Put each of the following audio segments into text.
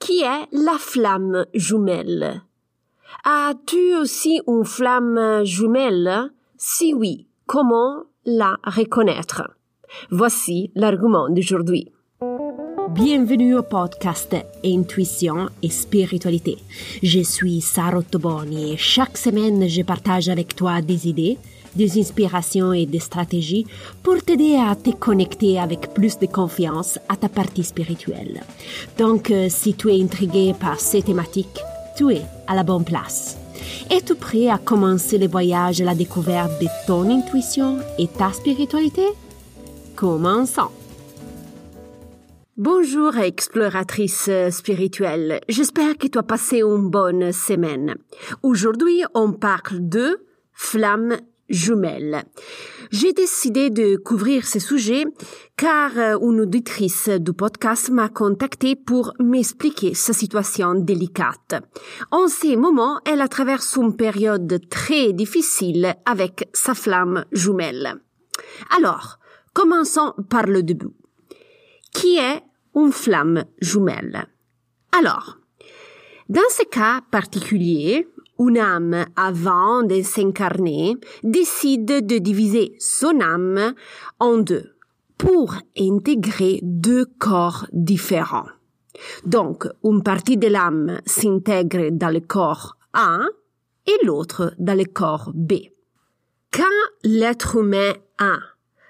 qui est la flamme jumelle? As-tu aussi une flamme jumelle? Si oui, comment la reconnaître? Voici l'argument d'aujourd'hui. Bienvenue au podcast Intuition et Spiritualité. Je suis Sarah Toboni et chaque semaine je partage avec toi des idées, des inspirations et des stratégies pour t'aider à te connecter avec plus de confiance à ta partie spirituelle. Donc, euh, si tu es intrigué par ces thématiques, tu es à la bonne place. Es-tu prêt à commencer le voyage à la découverte de ton intuition et ta spiritualité? Commençons! Bonjour exploratrice spirituelle, j'espère que tu as passé une bonne semaine. Aujourd'hui, on parle de flamme J'ai décidé de couvrir ce sujet car une auditrice du podcast m'a contacté pour m'expliquer sa situation délicate. En ces moments, elle traverse une période très difficile avec sa flamme jumelle. Alors, commençons par le début. Qui est une flamme jumelle? Alors, dans ce cas particulier, une âme, avant de s'incarner, décide de diviser son âme en deux pour intégrer deux corps différents. Donc, une partie de l'âme s'intègre dans le corps A et l'autre dans le corps B. Quand l'être humain A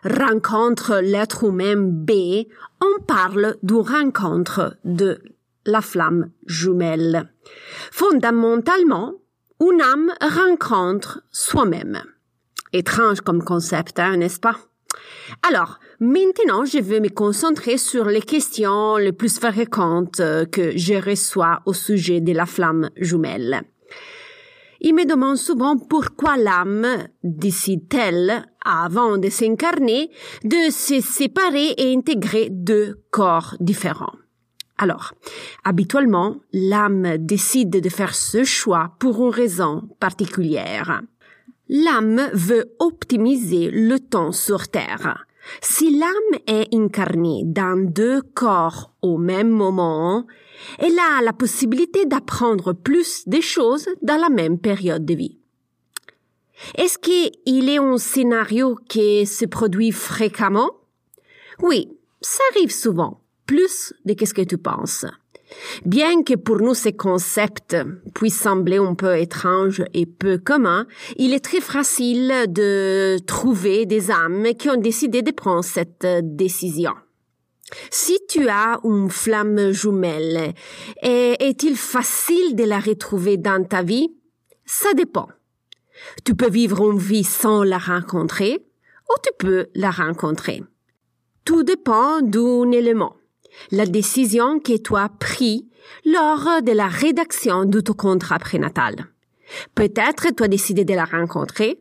rencontre l'être humain B, on parle d'une rencontre de la flamme jumelle. Fondamentalement, une âme rencontre soi-même. Étrange comme concept, hein, n'est-ce pas? Alors, maintenant, je veux me concentrer sur les questions les plus fréquentes que je reçois au sujet de la flamme jumelle. Il me demande souvent pourquoi l'âme décide-t-elle, avant de s'incarner, de se séparer et intégrer deux corps différents. Alors, habituellement, l'âme décide de faire ce choix pour une raison particulière. L'âme veut optimiser le temps sur Terre. Si l'âme est incarnée dans deux corps au même moment, elle a la possibilité d'apprendre plus des choses dans la même période de vie. Est-ce qu'il est un scénario qui se produit fréquemment? Oui, ça arrive souvent, plus de ce que tu penses. Bien que pour nous ces concepts puissent sembler un peu étranges et peu communs, il est très facile de trouver des âmes qui ont décidé de prendre cette décision. Si tu as une flamme jumelle, est-il facile de la retrouver dans ta vie? Ça dépend. Tu peux vivre une vie sans la rencontrer ou tu peux la rencontrer. Tout dépend d'un élément. La décision que tu as prise lors de la rédaction de ton contrat prénatal. Peut-être tu as décidé de la rencontrer,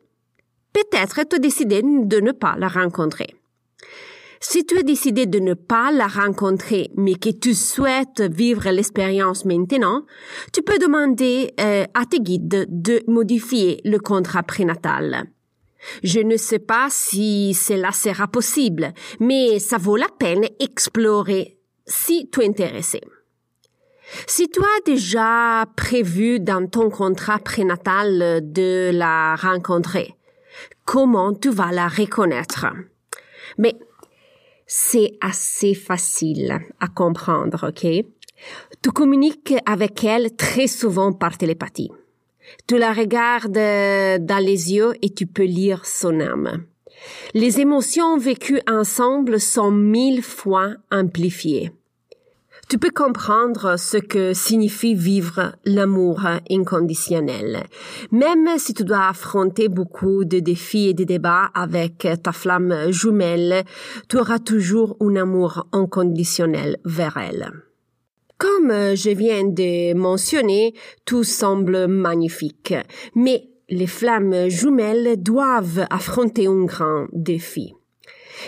peut-être tu as décidé de ne pas la rencontrer. Si tu as décidé de ne pas la rencontrer, mais que tu souhaites vivre l'expérience maintenant, tu peux demander euh, à tes guides de modifier le contrat prénatal. Je ne sais pas si cela sera possible, mais ça vaut la peine explorer si tu es intéressé. Si tu as déjà prévu dans ton contrat prénatal de la rencontrer, comment tu vas la reconnaître? Mais c'est assez facile à comprendre, ok? Tu communiques avec elle très souvent par télépathie. Tu la regardes dans les yeux et tu peux lire son âme. Les émotions vécues ensemble sont mille fois amplifiées tu peux comprendre ce que signifie vivre l'amour inconditionnel. Même si tu dois affronter beaucoup de défis et de débats avec ta flamme jumelle, tu auras toujours un amour inconditionnel vers elle. Comme je viens de mentionner, tout semble magnifique, mais les flammes jumelles doivent affronter un grand défi.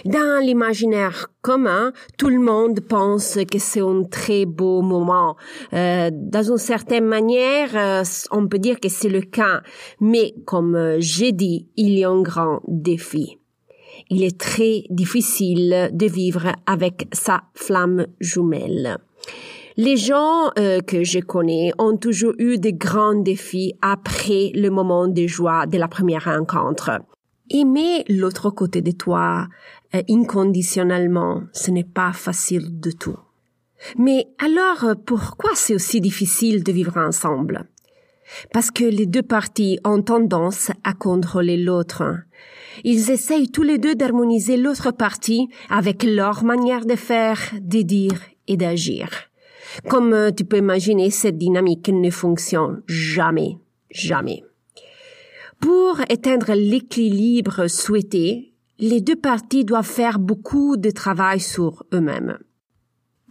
Dans l'imaginaire commun, tout le monde pense que c'est un très beau moment. Euh, dans une certaine manière, euh, on peut dire que c'est le cas. Mais comme euh, j'ai dit, il y a un grand défi. Il est très difficile de vivre avec sa flamme jumelle. Les gens euh, que je connais ont toujours eu de grands défis après le moment de joie de la première rencontre. Aimer l'autre côté de toi euh, inconditionnellement, ce n'est pas facile du tout. Mais alors, pourquoi c'est aussi difficile de vivre ensemble? Parce que les deux parties ont tendance à contrôler l'autre. Ils essayent tous les deux d'harmoniser l'autre partie avec leur manière de faire, de dire et d'agir. Comme euh, tu peux imaginer, cette dynamique ne fonctionne jamais, jamais. Pour atteindre l'équilibre souhaité, les deux parties doivent faire beaucoup de travail sur eux-mêmes.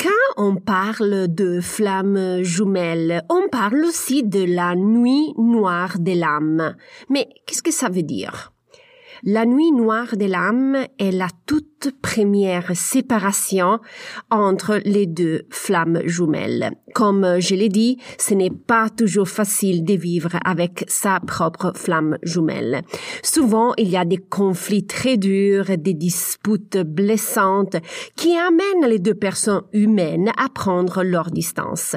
Quand on parle de flammes jumelles, on parle aussi de la nuit noire de l'âme. Mais qu'est-ce que ça veut dire? La nuit noire de l'âme est la toute première séparation entre les deux flammes jumelles. Comme je l'ai dit, ce n'est pas toujours facile de vivre avec sa propre flamme jumelle. Souvent, il y a des conflits très durs, des disputes blessantes qui amènent les deux personnes humaines à prendre leur distance.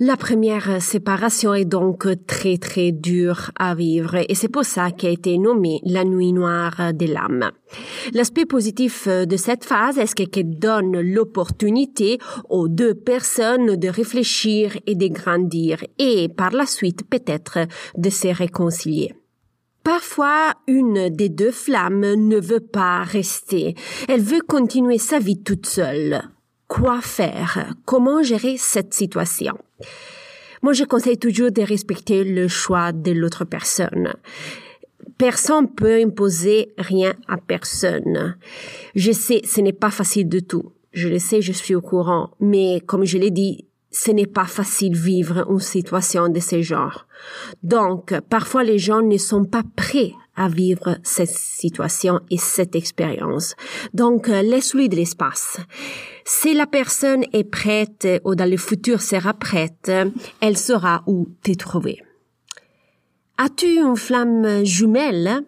La première séparation est donc très très dure à vivre et c'est pour ça qu'elle a été nommée la nuit noire de l'âme. L'aspect positif de cette phase est qu'elle donne l'opportunité aux deux personnes de réfléchir et de grandir et par la suite peut-être de se réconcilier? Parfois, une des deux flammes ne veut pas rester. Elle veut continuer sa vie toute seule quoi faire, comment gérer cette situation. Moi, je conseille toujours de respecter le choix de l'autre personne. Personne peut imposer rien à personne. Je sais, ce n'est pas facile du tout. Je le sais, je suis au courant. Mais comme je l'ai dit, ce n'est pas facile vivre une situation de ce genre. Donc, parfois les gens ne sont pas prêts à vivre cette situation et cette expérience. Donc, laisse-lui de l'espace. Si la personne est prête ou dans le futur sera prête, elle saura où te trouver. As-tu une flamme jumelle?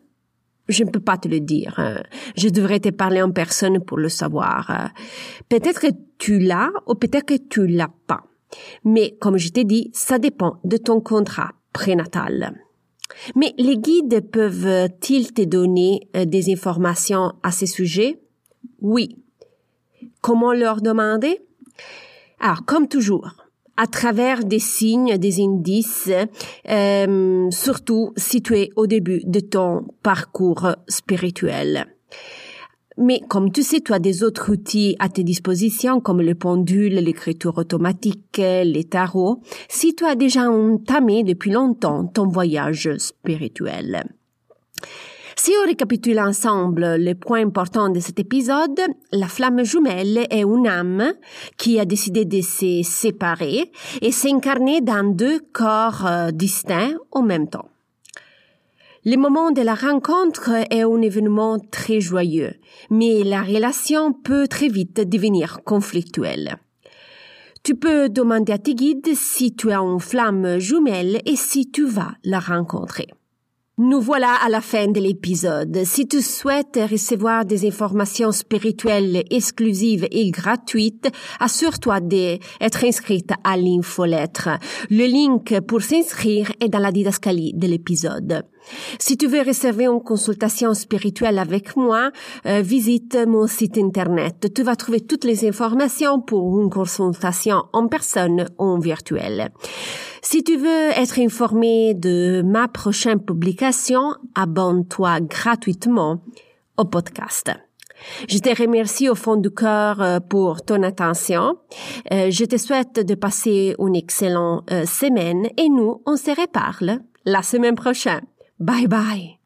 Je ne peux pas te le dire. Je devrais te parler en personne pour le savoir. Peut-être que tu l'as ou peut-être que tu l'as pas. Mais comme je t'ai dit, ça dépend de ton contrat prénatal. Mais les guides peuvent-ils te donner euh, des informations à ce sujet? Oui, Comment leur demander? Alors, comme toujours, à travers des signes, des indices, euh, surtout situés au début de ton parcours spirituel. Mais comme tu sais, tu as des autres outils à tes dispositions comme le pendule, l'écriture automatique, les tarots, si tu as déjà entamé depuis longtemps ton voyage spirituel. Si on récapitule ensemble les points importants de cet épisode, la flamme jumelle est une âme qui a décidé de se séparer et s'incarner dans deux corps euh, distincts en même temps. Le moment de la rencontre est un événement très joyeux, mais la relation peut très vite devenir conflictuelle. Tu peux demander à tes guides si tu as une flamme jumelle et si tu vas la rencontrer. Nous voilà à la fin de l'épisode. Si tu souhaites recevoir des informations spirituelles exclusives et gratuites, assure-toi d'être inscrite à l'infolettre. Le link pour s'inscrire est dans la didascalie de l'épisode. Si tu veux réserver une consultation spirituelle avec moi, euh, visite mon site internet. Tu vas trouver toutes les informations pour une consultation en personne ou en virtuel. Si tu veux être informé de ma prochaine publication, abonne-toi gratuitement au podcast. Je te remercie au fond du cœur euh, pour ton attention. Euh, je te souhaite de passer une excellente euh, semaine et nous, on se reparle la semaine prochaine. Bye bye.